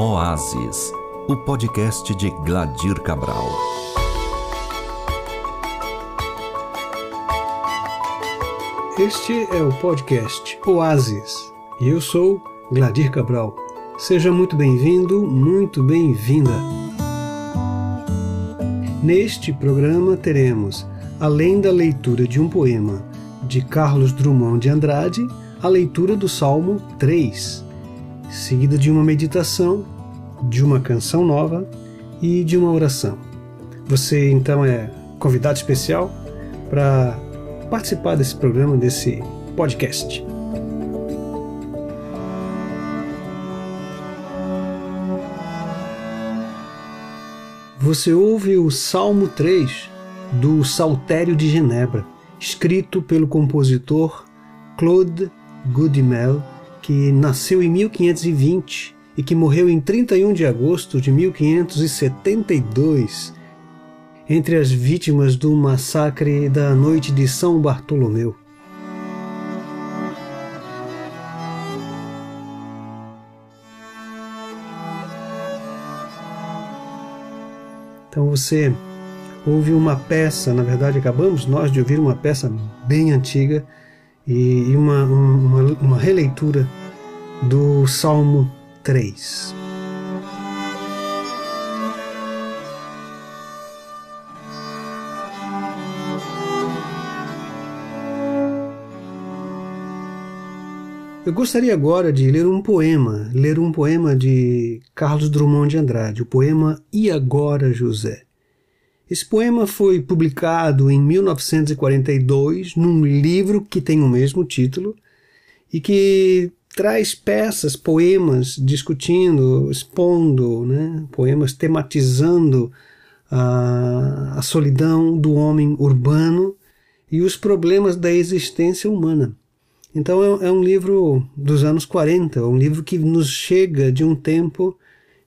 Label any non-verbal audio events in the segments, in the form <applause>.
Oásis, o podcast de Gladir Cabral. Este é o podcast Oásis e eu sou Gladir Cabral. Seja muito bem-vindo, muito bem-vinda. Neste programa teremos, além da leitura de um poema de Carlos Drummond de Andrade, a leitura do Salmo 3, seguida de uma meditação, de uma canção nova e de uma oração. Você então é convidado especial para participar desse programa, desse podcast. Você ouve o Salmo 3 do Saltério de Genebra, escrito pelo compositor Claude Goodimel, que nasceu em 1520 e que morreu em 31 de agosto de 1572 entre as vítimas do massacre da noite de São Bartolomeu. Então você ouve uma peça, na verdade acabamos nós de ouvir uma peça bem antiga e uma, uma, uma releitura do Salmo 3. Eu gostaria agora de ler um poema, ler um poema de Carlos Drummond de Andrade, o poema E Agora José. Esse poema foi publicado em 1942 num livro que tem o mesmo título e que traz peças, poemas discutindo, expondo, né, poemas tematizando a, a solidão do homem urbano e os problemas da existência humana. Então é, é um livro dos anos 40, um livro que nos chega de um tempo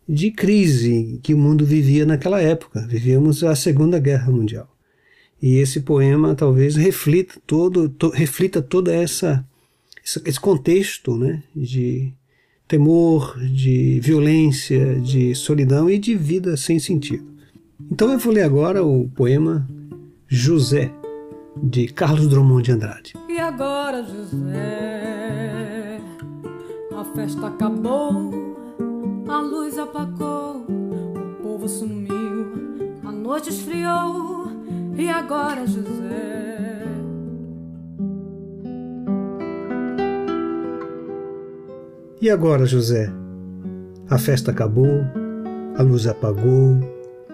de crise que o mundo vivia naquela época. Vivíamos a Segunda Guerra Mundial. E esse poema talvez reflita todo, to, reflita toda essa esse contexto, né, de temor, de violência, de solidão e de vida sem sentido. Então eu vou ler agora o poema José de Carlos Drummond de Andrade. E agora, José, a festa acabou, a luz apagou, o povo sumiu, a noite esfriou. E agora, José? E agora, José? A festa acabou, a luz apagou,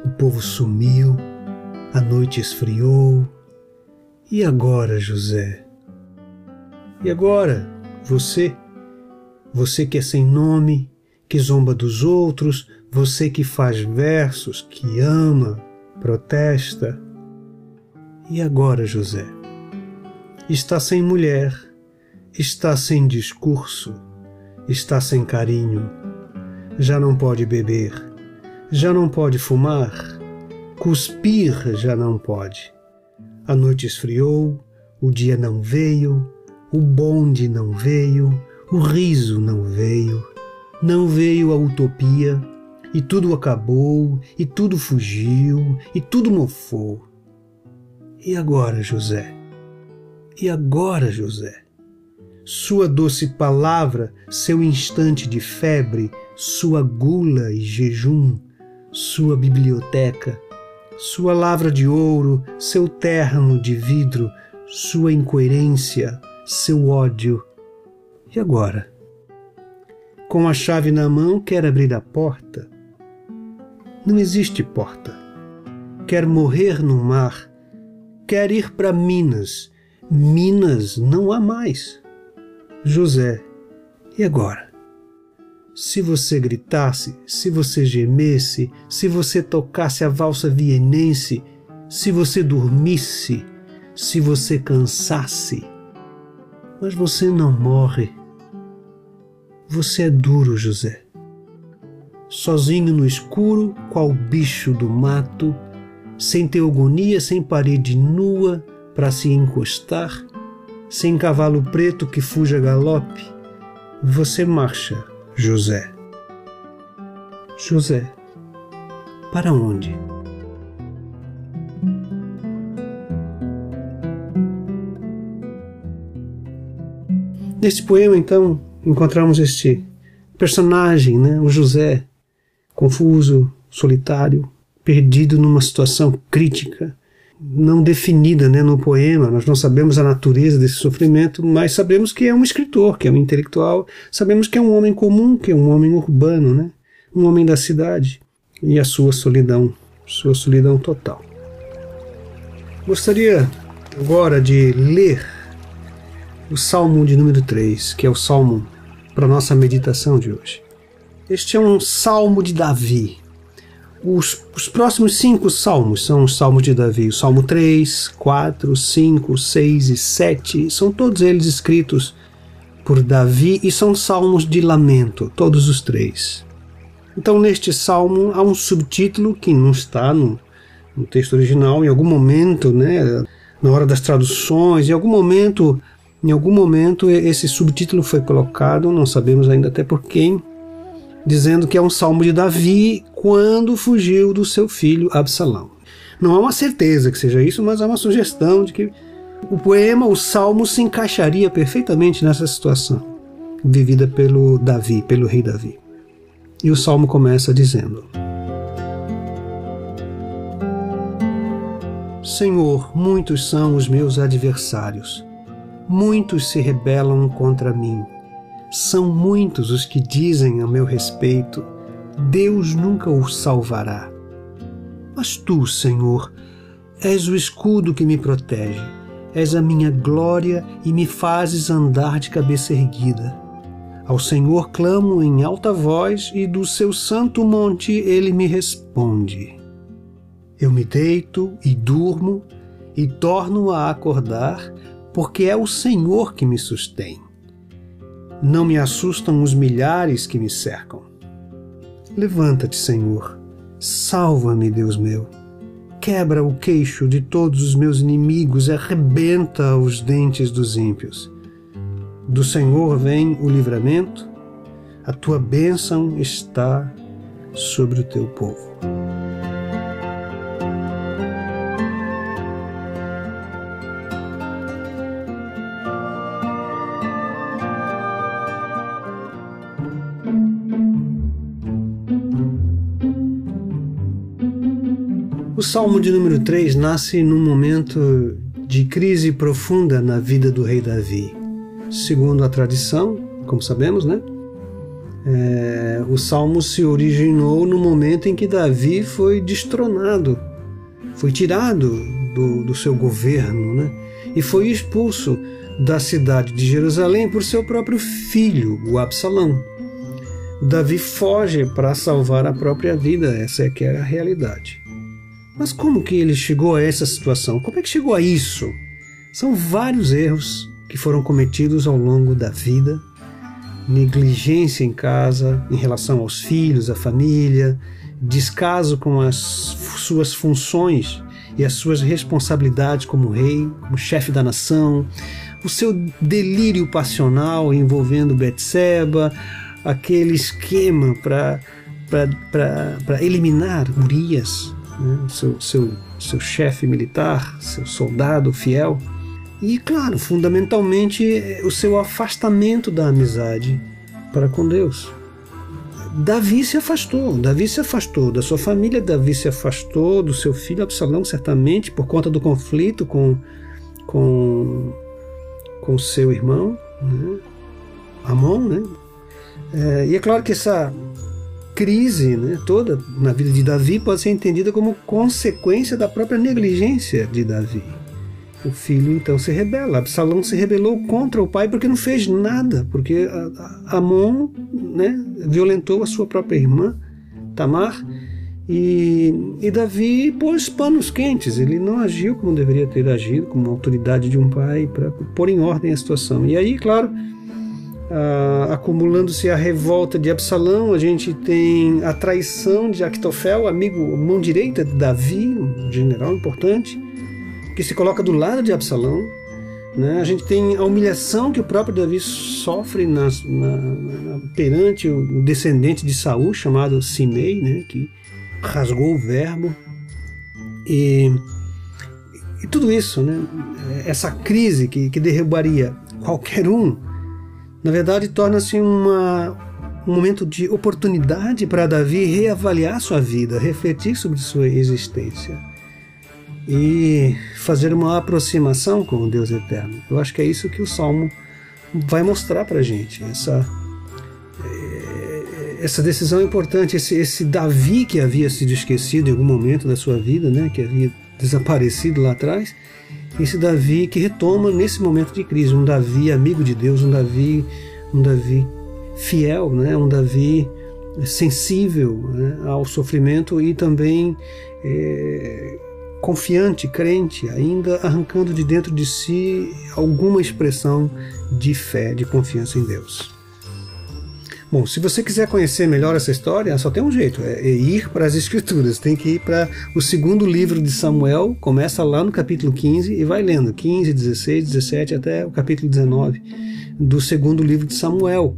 o povo sumiu, a noite esfriou e agora, José? E agora, você? Você que é sem nome, que zomba dos outros, você que faz versos, que ama, protesta. E agora, José? Está sem mulher, está sem discurso, está sem carinho, já não pode beber, já não pode fumar, cuspir já não pode a noite esfriou, o dia não veio, o bonde não veio, o riso não veio, não veio a utopia, e tudo acabou, e tudo fugiu, e tudo mofou. E agora, José? E agora, José? Sua doce palavra, seu instante de febre, sua gula e jejum, sua biblioteca, sua lavra de ouro, seu terno de vidro, sua incoerência, seu ódio. E agora? Com a chave na mão, quer abrir a porta? Não existe porta. Quer morrer no mar, quer ir para Minas. Minas não há mais. José, e agora? Se você gritasse, se você gemesse, se você tocasse a valsa vienense, se você dormisse, se você cansasse. Mas você não morre. Você é duro, José. Sozinho no escuro, qual bicho do mato, sem teogonia, sem parede nua para se encostar, sem cavalo preto que fuja galope, você marcha José. José, para onde? Neste poema, então, encontramos este personagem, né, o José, confuso, solitário, perdido numa situação crítica, não definida né, no poema. Nós não sabemos a natureza desse sofrimento, mas sabemos que é um escritor, que é um intelectual, sabemos que é um homem comum, que é um homem urbano, né, um homem da cidade, e a sua solidão, sua solidão total. Gostaria agora de ler o Salmo de número 3, que é o salmo para nossa meditação de hoje. Este é um salmo de Davi. Os, os, próximos cinco salmos são os salmos de Davi. O salmo 3, 4, 5, 6 e 7 são todos eles escritos por Davi e são salmos de lamento, todos os três. Então, neste salmo há um subtítulo que não está no, no texto original, em algum momento, né, na hora das traduções, em algum momento em algum momento esse subtítulo foi colocado, não sabemos ainda até por quem, dizendo que é um salmo de Davi quando fugiu do seu filho Absalão. Não há uma certeza que seja isso, mas há uma sugestão de que o poema, o salmo, se encaixaria perfeitamente nessa situação vivida pelo Davi, pelo rei Davi. E o salmo começa dizendo: Senhor, muitos são os meus adversários Muitos se rebelam contra mim. São muitos os que dizem a meu respeito: Deus nunca o salvará. Mas tu, Senhor, és o escudo que me protege, és a minha glória e me fazes andar de cabeça erguida. Ao Senhor clamo em alta voz e do seu santo monte ele me responde. Eu me deito e durmo e torno a acordar porque é o Senhor que me sustém. Não me assustam os milhares que me cercam. Levanta-te, Senhor, salva-me, Deus meu. Quebra o queixo de todos os meus inimigos arrebenta os dentes dos ímpios. Do Senhor vem o livramento, a tua bênção está sobre o teu povo. O Salmo de número 3 nasce num momento de crise profunda na vida do rei Davi. Segundo a tradição, como sabemos, né? É, o Salmo se originou no momento em que Davi foi destronado, foi tirado do, do seu governo, né? E foi expulso da cidade de Jerusalém por seu próprio filho, o Absalão. Davi foge para salvar a própria vida, essa é que é a realidade. Mas como que ele chegou a essa situação? Como é que chegou a isso? São vários erros que foram cometidos ao longo da vida. Negligência em casa, em relação aos filhos, à família, descaso com as suas funções e as suas responsabilidades como rei, como chefe da nação, o seu delírio passional envolvendo Betseba, aquele esquema para eliminar Urias, né? seu, seu, seu chefe militar, seu soldado fiel. E, claro, fundamentalmente, o seu afastamento da amizade para com Deus. Davi se afastou, Davi se afastou da sua família, Davi se afastou do seu filho Absalão, certamente, por conta do conflito com, com, com seu irmão, né? Amon, né? É, e é claro que essa, crise né, toda na vida de Davi pode ser entendida como consequência da própria negligência de Davi. O filho então se rebela. Absalão se rebelou contra o pai porque não fez nada, porque Amon né, violentou a sua própria irmã, Tamar, e, e Davi pôs panos quentes. Ele não agiu como deveria ter agido, como autoridade de um pai, para pôr em ordem a situação. E aí, claro, Uh, acumulando-se a revolta de Absalão, a gente tem a traição de Actofel, amigo, mão direita de Davi, um general importante, que se coloca do lado de Absalão. Né? A gente tem a humilhação que o próprio Davi sofre na, na, perante o descendente de Saul, chamado Simei, né? que rasgou o verbo. E, e tudo isso, né? essa crise que, que derrubaria qualquer um, na verdade torna-se um momento de oportunidade para Davi reavaliar sua vida, refletir sobre sua existência e fazer uma aproximação com o Deus eterno. Eu acho que é isso que o Salmo vai mostrar para a gente. Essa, eh, essa decisão importante, esse, esse Davi que havia sido esquecido em algum momento da sua vida, né, que havia desaparecido lá atrás, esse Davi que retoma nesse momento de crise, um Davi amigo de Deus, um Davi, um Davi fiel, né, um Davi sensível né, ao sofrimento e também é, confiante, crente, ainda arrancando de dentro de si alguma expressão de fé, de confiança em Deus. Bom, se você quiser conhecer melhor essa história, só tem um jeito, é, é ir para as <laughs> Escrituras. Tem que ir para o segundo livro de Samuel, começa lá no capítulo 15 e vai lendo 15, 16, 17 até o capítulo 19 do segundo livro de Samuel.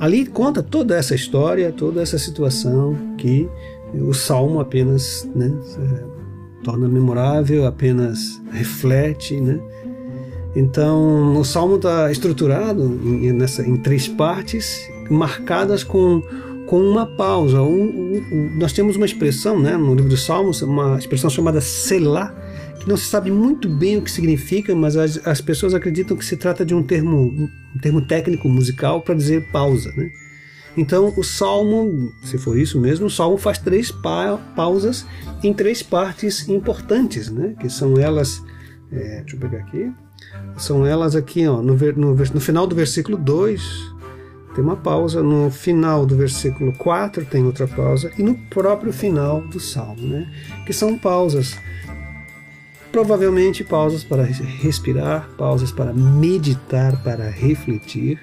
Ali conta toda essa história, toda essa situação que o Salmo apenas né, torna memorável, apenas reflete, né? Então, o salmo está estruturado nessa, em três partes, marcadas com, com uma pausa. Nós temos uma expressão né, no livro dos Salmos, uma expressão chamada Selah, que não se sabe muito bem o que significa, mas as, as pessoas acreditam que se trata de um termo, um termo técnico musical para dizer pausa. Né? Então, o salmo, se for isso mesmo, o salmo faz três pa pausas em três partes importantes, né? que são elas. É, deixa eu pegar aqui. São elas aqui, ó, no, no, no final do versículo 2, tem uma pausa, no final do versículo 4 tem outra pausa, e no próprio final do salmo, né? que são pausas. Provavelmente pausas para respirar, pausas para meditar, para refletir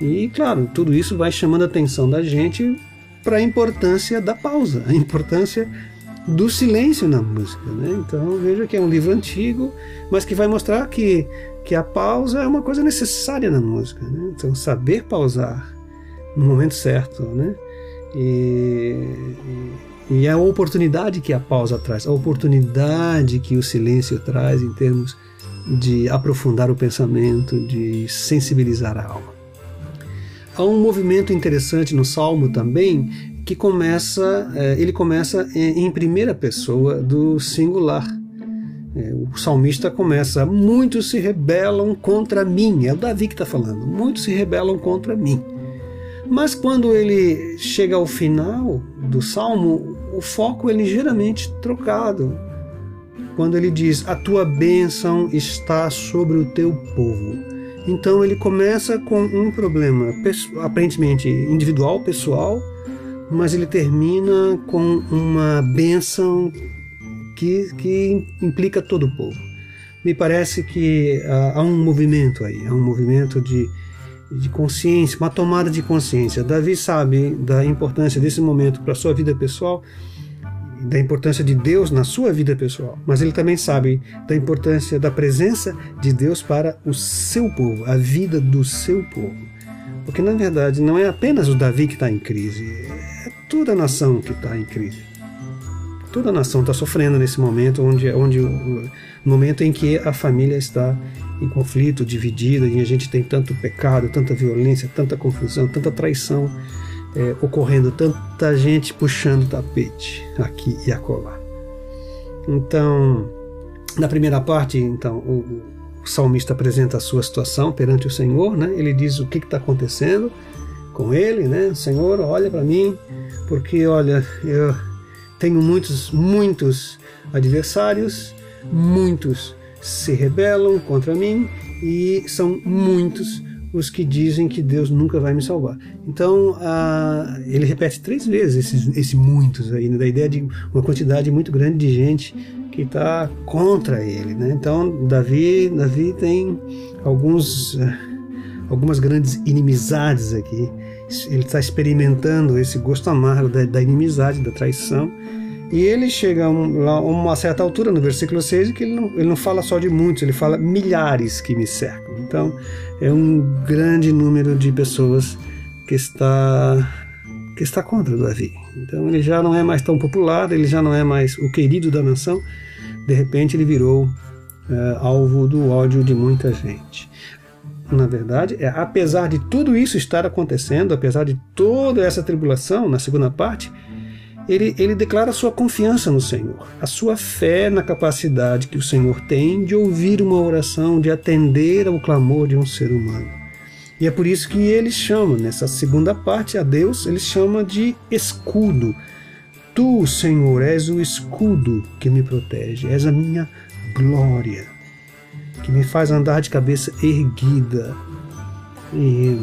e, claro, tudo isso vai chamando a atenção da gente para a importância da pausa, a importância do silêncio na música. Né? Então, veja que é um livro antigo, mas que vai mostrar que, que a pausa é uma coisa necessária na música. Né? Então, saber pausar no momento certo, né? E, e, e, a oportunidade que a pausa traz, a oportunidade que o silêncio traz em termos de aprofundar o pensamento, de sensibilizar a alma. Há um movimento interessante no Salmo também que começa, é, ele começa em primeira pessoa do singular. O salmista começa: Muitos se rebelam contra mim. É o Davi que está falando: Muitos se rebelam contra mim. Mas quando ele chega ao final do salmo, o foco é ligeiramente trocado. Quando ele diz: A tua bênção está sobre o teu povo. Então ele começa com um problema aparentemente individual, pessoal, mas ele termina com uma benção que, que implica todo o povo. Me parece que uh, há um movimento aí, há um movimento de, de consciência, uma tomada de consciência. Davi sabe da importância desse momento para a sua vida pessoal da importância de Deus na sua vida pessoal, mas ele também sabe da importância da presença de Deus para o seu povo, a vida do seu povo. Porque na verdade não é apenas o Davi que está em crise, é toda a nação que está em crise. Toda a nação está sofrendo nesse momento, onde, onde o momento em que a família está em conflito, dividida, e a gente tem tanto pecado, tanta violência, tanta confusão, tanta traição é, ocorrendo, tanta gente puxando tapete aqui e acolá. Então, na primeira parte, então, o, o salmista apresenta a sua situação perante o Senhor, né? Ele diz o que está acontecendo com ele, né? Senhor, olha para mim, porque olha, eu tenho muitos, muitos adversários, muitos se rebelam contra mim e são muitos os que dizem que Deus nunca vai me salvar. Então, ele repete três vezes esses, esse muitos aí, né, da ideia de uma quantidade muito grande de gente que está contra ele. Né? Então, Davi, Davi tem alguns, eh, algumas grandes inimizades aqui. Ele está experimentando esse gosto amargo da, da inimizade, da traição. E ele chega a uma certa altura, no versículo 6, que ele não, ele não fala só de muitos, ele fala milhares que me cercam. Então, é um grande número de pessoas que está, que está contra Davi. Então, ele já não é mais tão popular, ele já não é mais o querido da nação. De repente, ele virou é, alvo do ódio de muita gente. Na verdade, é, apesar de tudo isso estar acontecendo, apesar de toda essa tribulação, na segunda parte, ele, ele declara sua confiança no Senhor, a sua fé na capacidade que o Senhor tem de ouvir uma oração, de atender ao clamor de um ser humano. E é por isso que ele chama, nessa segunda parte, a Deus, ele chama de escudo. Tu, Senhor, és o escudo que me protege, és a minha glória, que me faz andar de cabeça erguida. E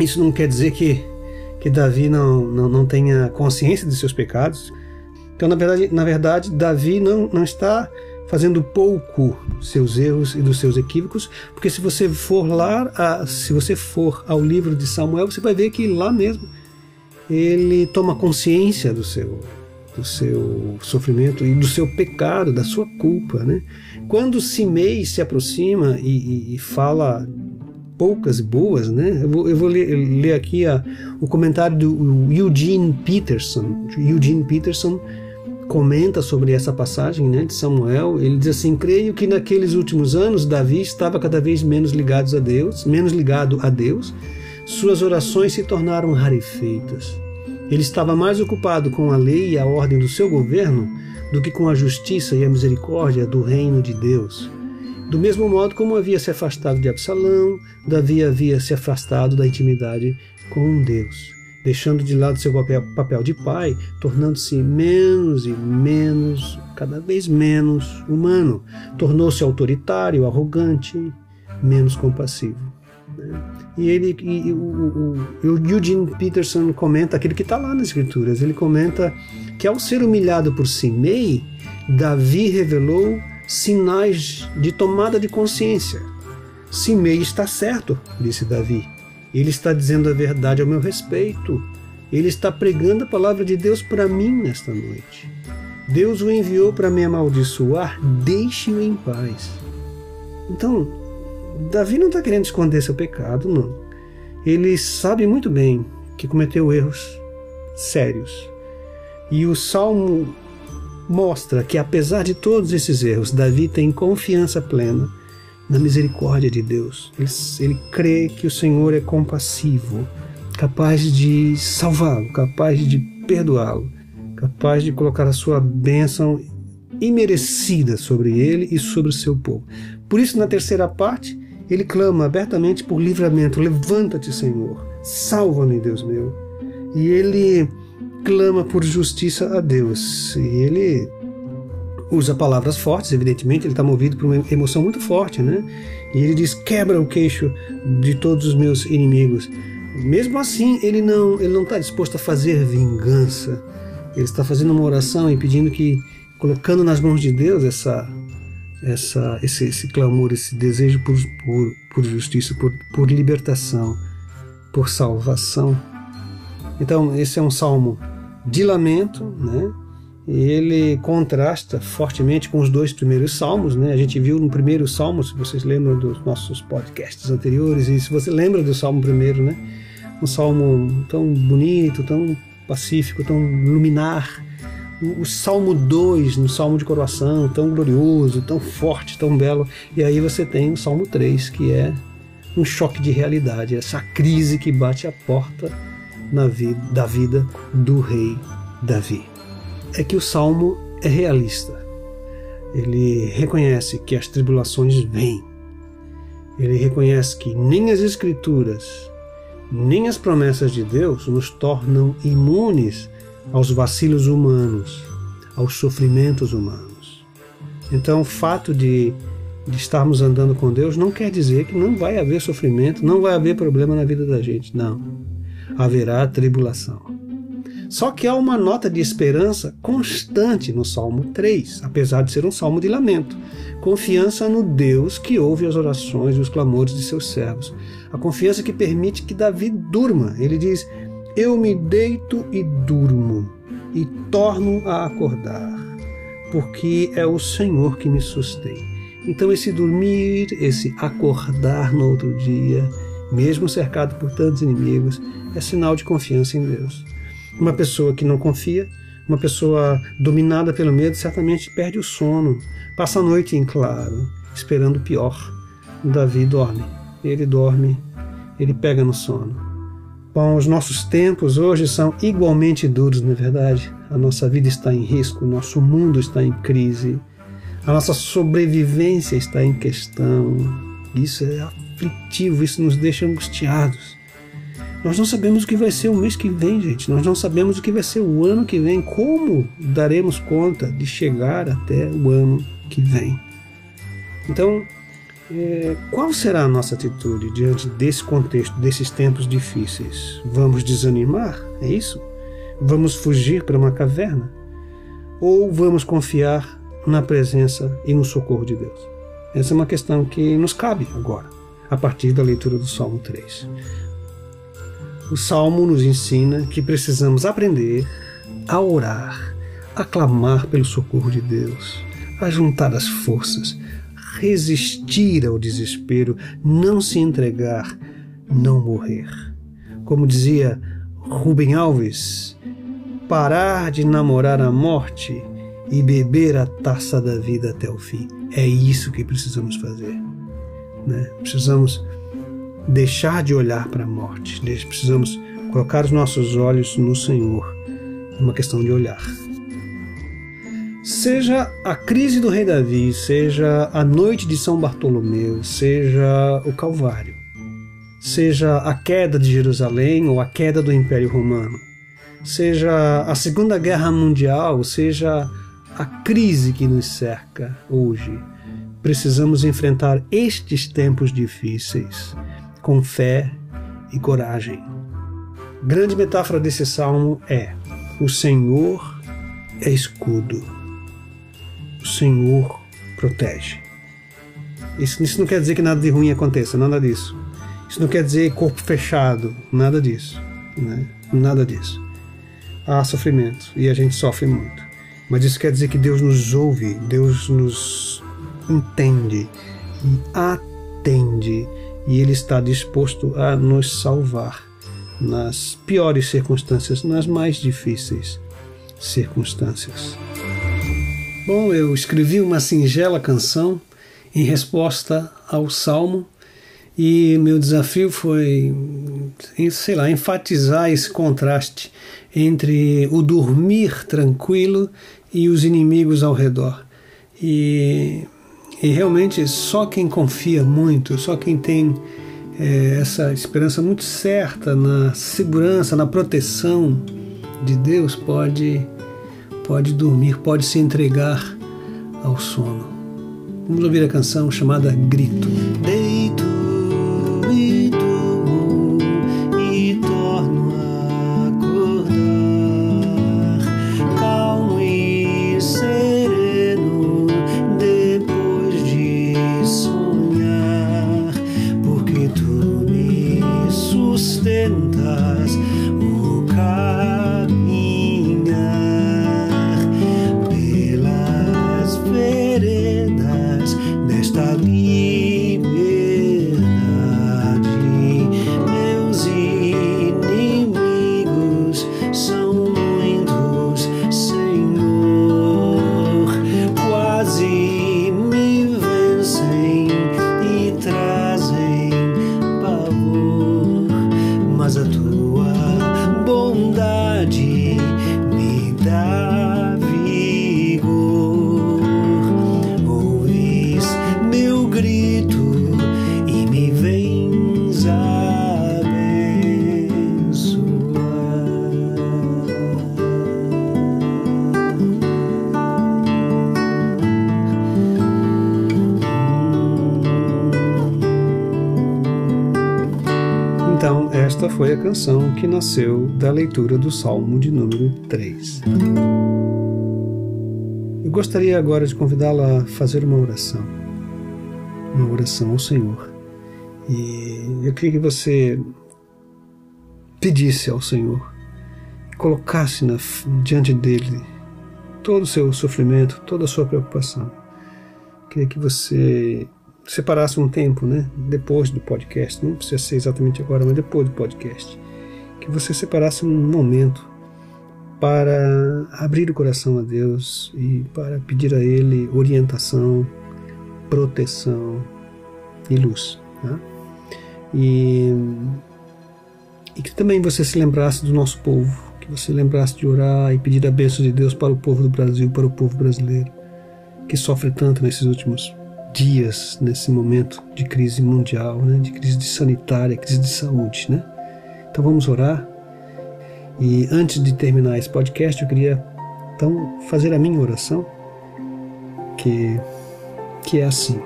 isso não quer dizer que que Davi não, não, não tenha consciência de seus pecados. Então, na verdade, na verdade Davi não, não está fazendo pouco seus erros e dos seus equívocos, porque se você for lá, a, se você for ao livro de Samuel, você vai ver que lá mesmo ele toma consciência do seu do seu sofrimento e do seu pecado, da sua culpa, né? Quando Simei se aproxima e, e, e fala poucas boas, né? Eu vou, eu vou ler, ler, aqui a, o comentário do Eugene Peterson. Eugene Peterson comenta sobre essa passagem né, de Samuel. Ele diz assim: Creio que naqueles últimos anos Davi estava cada vez menos ligado a Deus, menos ligado a Deus. Suas orações se tornaram rarefeitas. Ele estava mais ocupado com a lei e a ordem do seu governo do que com a justiça e a misericórdia do reino de Deus. Do mesmo modo como havia se afastado de Absalão, Davi havia se afastado da intimidade com Deus, deixando de lado seu papel, de pai, tornando-se menos e menos, cada vez menos humano. Tornou-se autoritário, arrogante, menos compassivo. E ele, e, o, o, o Eugene Peterson comenta aquilo que está lá nas Escrituras. Ele comenta que ao ser humilhado por Simei, Davi revelou sinais de tomada de consciência. Simei está certo, disse Davi. Ele está dizendo a verdade ao meu respeito. Ele está pregando a palavra de Deus para mim nesta noite. Deus o enviou para me amaldiçoar, deixe-o em paz. Então, Davi não está querendo esconder seu pecado, não. Ele sabe muito bem que cometeu erros sérios. E o Salmo mostra que, apesar de todos esses erros, Davi tem confiança plena na misericórdia de Deus. Ele, ele crê que o Senhor é compassivo, capaz de salvá-lo, capaz de perdoá-lo, capaz de colocar a sua bênção imerecida sobre ele e sobre o seu povo. Por isso, na terceira parte, ele clama abertamente por livramento: Levanta-te, Senhor, salva-me, Deus meu. E ele clama por justiça a Deus. E ele usa palavras fortes, evidentemente, ele está movido por uma emoção muito forte, né? E ele diz: quebra o queixo de todos os meus inimigos. Mesmo assim, ele não ele não está disposto a fazer vingança. Ele está fazendo uma oração e pedindo que, colocando nas mãos de Deus essa essa esse, esse clamor, esse desejo por, por, por justiça, por, por libertação, por salvação. Então, esse é um salmo de lamento, né? ele contrasta fortemente com os dois primeiros salmos, né? A gente viu no primeiro salmo, se vocês lembram dos nossos podcasts anteriores, e se você lembra do salmo primeiro, né? Um salmo tão bonito, tão pacífico, tão luminar. O, salmo 2, no salmo de coroação, tão glorioso, tão forte, tão belo. E aí você tem o salmo 3, que é um choque de realidade, essa crise que bate a porta na vida, da vida do rei Davi. É que o salmo é realista. Ele reconhece que as tribulações vêm. Ele reconhece que nem as Escrituras, nem as promessas de Deus nos tornam imunes aos vacilos humanos, aos sofrimentos humanos. Então, o fato de, de estarmos andando com Deus não quer dizer que não vai haver sofrimento, não vai haver problema na vida da gente. Não haverá tribulação. Só que há uma nota de esperança constante no Salmo 3, apesar de ser um salmo de lamento. Confiança no Deus que ouve as orações e os clamores de seus servos. A confiança que permite que Davi durma. Ele diz: Eu me deito e durmo. e torno a acordar, porque é o Senhor que me sustém. Então, esse dormir, esse acordar no outro dia, mesmo cercado por tantos inimigos, é sinal de confiança em Deus. Uma pessoa que não confia, uma pessoa dominada pelo medo, certamente perde o sono, passa a noite em claro, esperando o pior. Davi dorme, ele dorme, ele pega no sono. Bom, os nossos tempos hoje são igualmente duros, não é verdade? A nossa vida está em risco, o nosso mundo está em crise, a nossa sobrevivência está em questão. Isso é aflitivo, isso nos deixa angustiados. Nós não sabemos o que vai ser o mês que vem, gente. Nós não sabemos o que vai ser o ano que vem. Como daremos conta de chegar até o ano que vem? Então, é, qual será a nossa atitude diante desse contexto, desses tempos difíceis? Vamos desanimar? É isso? Vamos fugir para uma caverna? Ou vamos confiar na presença e no socorro de Deus? Essa é uma questão que nos cabe agora, a partir da leitura do Salmo 3. O Salmo nos ensina que precisamos aprender a orar, a clamar pelo socorro de Deus, a juntar as forças, resistir ao desespero, não se entregar, não morrer. Como dizia Rubem Alves, parar de namorar a morte e beber a taça da vida até o fim. É isso que precisamos fazer. Né? Precisamos deixar de olhar para a morte, precisamos colocar os nossos olhos no Senhor. É uma questão de olhar. Seja a crise do rei Davi, seja a noite de São Bartolomeu, seja o Calvário, seja a queda de Jerusalém ou a queda do Império Romano, seja a Segunda Guerra Mundial, seja a crise que nos cerca hoje, precisamos enfrentar estes tempos difíceis com fé e coragem. Grande metáfora desse salmo é: o Senhor é escudo o Senhor protege. Isso, isso não quer dizer que nada de ruim aconteça, nada disso. Isso não quer dizer corpo fechado, nada disso. Né? Nada disso. Há sofrimento e a gente sofre muito. Mas isso quer dizer que Deus nos ouve, Deus nos entende e atende e Ele está disposto a nos salvar nas piores circunstâncias, nas mais difíceis circunstâncias. Bom, eu escrevi uma singela canção em resposta ao salmo e meu desafio foi, sei lá, enfatizar esse contraste entre o dormir tranquilo e os inimigos ao redor. E, e realmente só quem confia muito, só quem tem é, essa esperança muito certa na segurança, na proteção de Deus pode pode dormir, pode se entregar ao sono. Vamos ouvir a canção chamada Grito. Esta foi a canção que nasceu da leitura do Salmo de número 3. Eu gostaria agora de convidá-la a fazer uma oração. Uma oração ao Senhor. E eu queria que você pedisse ao Senhor, colocasse na, diante dele todo o seu sofrimento, toda a sua preocupação. Queria que você separasse um tempo, né, depois do podcast, não precisa ser exatamente agora, mas depois do podcast, que você separasse um momento para abrir o coração a Deus e para pedir a Ele orientação, proteção e luz. Tá? E, e que também você se lembrasse do nosso povo, que você lembrasse de orar e pedir a bênção de Deus para o povo do Brasil, para o povo brasileiro, que sofre tanto nesses últimos dias, nesse momento de crise mundial, né? de crise sanitária, crise de saúde. Né? Então vamos orar e antes de terminar esse podcast, eu queria então fazer a minha oração, que, que é assim.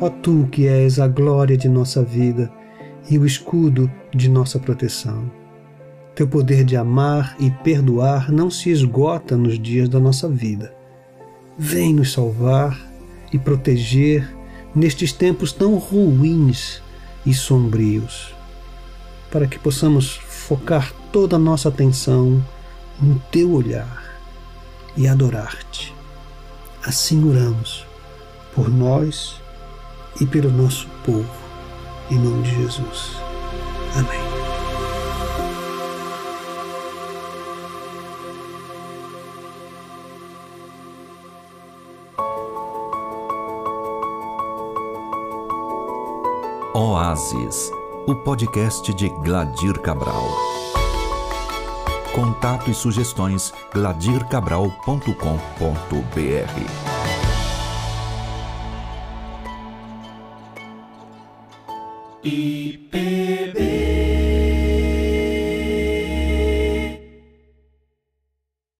Ó tu que és a glória de nossa vida e o escudo de nossa proteção. Teu poder de amar e perdoar não se esgota nos dias da nossa vida. Vem nos salvar e proteger nestes tempos tão ruins e sombrios, para que possamos focar toda a nossa atenção no teu olhar e adorar-te. Assim oramos por nós e pelo nosso povo, em nome de Jesus. Amém. Oásis, o podcast de Gladir Cabral. Contato e sugestões gladircabral.com.br. IPB